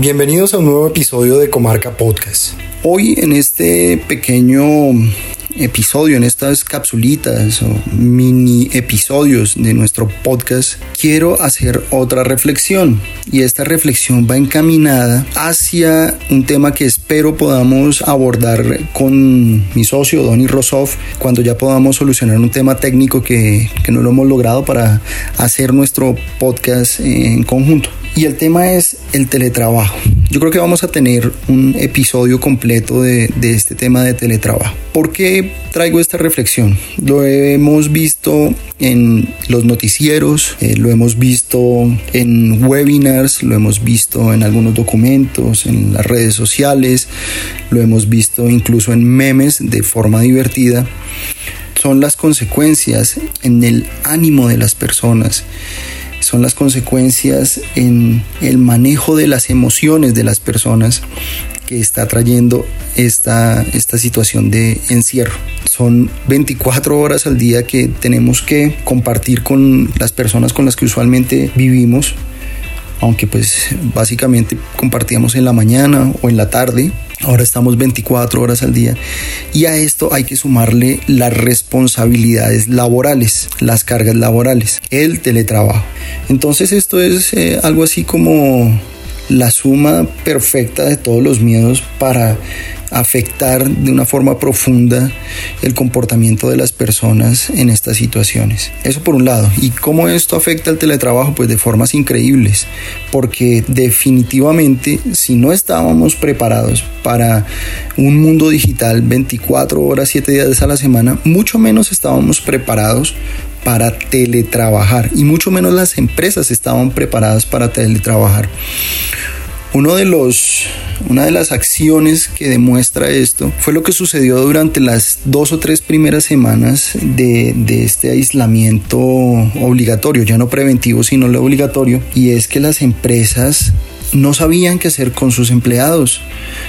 Bienvenidos a un nuevo episodio de Comarca Podcast. Hoy en este pequeño episodio, en estas capsulitas o mini episodios de nuestro podcast, quiero hacer otra reflexión. Y esta reflexión va encaminada hacia un tema que espero podamos abordar con mi socio, Donny Rosoff, cuando ya podamos solucionar un tema técnico que, que no lo hemos logrado para hacer nuestro podcast en conjunto. Y el tema es el teletrabajo. Yo creo que vamos a tener un episodio completo de, de, este tema de teletrabajo. ¿Por qué traigo esta reflexión? Lo hemos visto en los noticieros, eh, lo hemos visto en webinars, lo hemos visto en algunos documentos, en las redes sociales, lo hemos visto incluso en memes de forma divertida son las consecuencias en el ánimo de las personas son las consecuencias en el manejo de las emociones de las personas que está trayendo esta, esta situación de encierro. Son 24 horas al día que tenemos que compartir con las personas con las que usualmente vivimos, aunque pues básicamente compartíamos en la mañana o en la tarde, Ahora estamos 24 horas al día y a esto hay que sumarle las responsabilidades laborales, las cargas laborales, el teletrabajo. Entonces esto es eh, algo así como la suma perfecta de todos los miedos para afectar de una forma profunda el comportamiento de las personas en estas situaciones. Eso por un lado. ¿Y cómo esto afecta al teletrabajo? Pues de formas increíbles, porque definitivamente si no estábamos preparados para un mundo digital 24 horas, 7 días a la semana, mucho menos estábamos preparados para teletrabajar y mucho menos las empresas estaban preparadas para teletrabajar. Uno de los, una de las acciones que demuestra esto fue lo que sucedió durante las dos o tres primeras semanas de, de este aislamiento obligatorio, ya no preventivo, sino lo obligatorio, y es que las empresas no sabían qué hacer con sus empleados,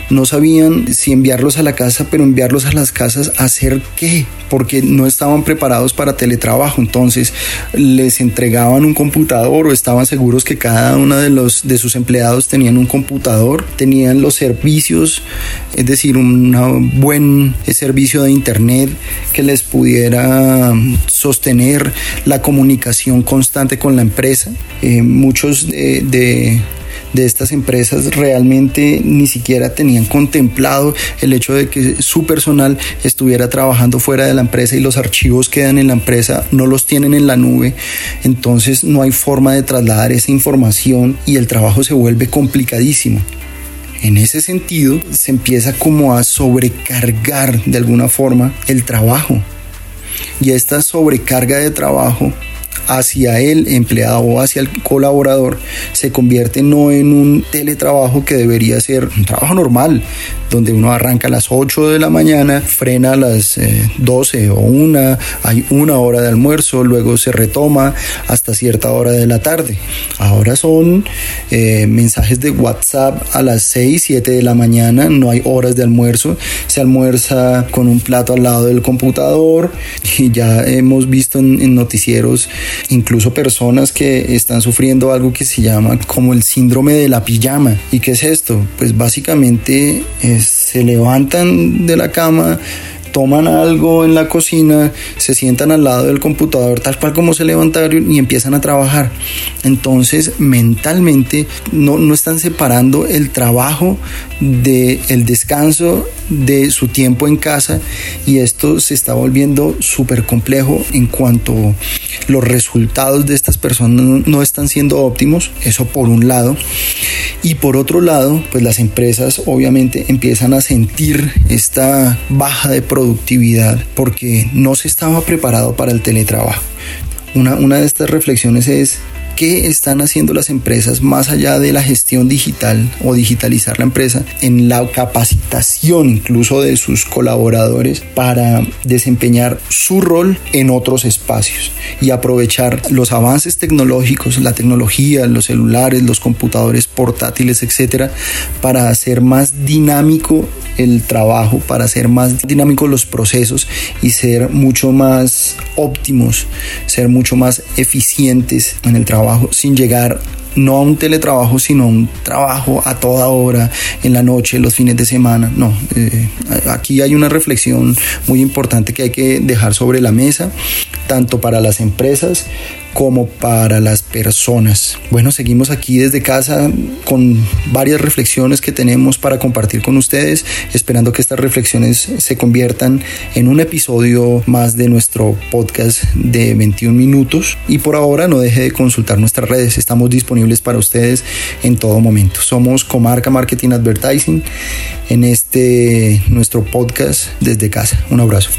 no sabían si enviarlos a la casa, pero enviarlos a las casas hacer qué, porque no estaban preparados para teletrabajo, entonces les entregaban un computador o estaban seguros que cada uno de los de sus empleados tenían un computador, tenían los servicios, es decir, un buen servicio de internet que les pudiera sostener la comunicación constante con la empresa. Eh, muchos de de estas empresas realmente ni siquiera tenían contemplado el hecho de que su personal estuviera trabajando fuera de la empresa y los archivos quedan en la empresa, no los tienen en la nube, entonces no hay forma de trasladar esa información y el trabajo se vuelve complicadísimo. En ese sentido, se empieza como a sobrecargar de alguna forma el trabajo. Y esta sobrecarga de trabajo hacia el empleado o hacia el colaborador se convierte no en un teletrabajo que debería ser un trabajo normal, donde uno arranca a las 8 de la mañana, frena a las 12 eh, o 1, hay una hora de almuerzo, luego se retoma hasta cierta hora de la tarde. Ahora son eh, mensajes de WhatsApp a las 6, 7 de la mañana, no hay horas de almuerzo, se almuerza con un plato al lado del computador y ya hemos visto en noticieros incluso personas que están sufriendo algo que se llama como el síndrome de la pijama. ¿Y qué es esto? Pues básicamente se levantan de la cama, toman algo en la cocina, se sientan al lado del computador tal cual como se levantaron y empiezan a trabajar. Entonces mentalmente no, no están separando el trabajo del el descanso de su tiempo en casa y esto se está volviendo súper complejo en cuanto los resultados de estas personas no están siendo óptimos, eso por un lado. Y por otro lado, pues las empresas obviamente empiezan a sentir esta baja de productividad porque no se estaba preparado para el teletrabajo. Una, una de estas reflexiones es ¿Qué están haciendo las empresas más allá de la gestión digital o digitalizar la empresa en la capacitación incluso de sus colaboradores para desempeñar su rol en otros espacios y aprovechar los avances tecnológicos, la tecnología, los celulares, los computadores portátiles, etcétera, para hacer más dinámico el trabajo, para hacer más dinámicos los procesos y ser mucho más óptimos, ser mucho más eficientes en el trabajo sin llegar no a un teletrabajo, sino a un trabajo a toda hora, en la noche, los fines de semana. No, eh, aquí hay una reflexión muy importante que hay que dejar sobre la mesa, tanto para las empresas como para las personas. Bueno, seguimos aquí desde casa con varias reflexiones que tenemos para compartir con ustedes, esperando que estas reflexiones se conviertan en un episodio más de nuestro podcast de 21 minutos. Y por ahora no deje de consultar nuestras redes, estamos para ustedes en todo momento. Somos Comarca Marketing Advertising en este nuestro podcast desde casa. Un abrazo.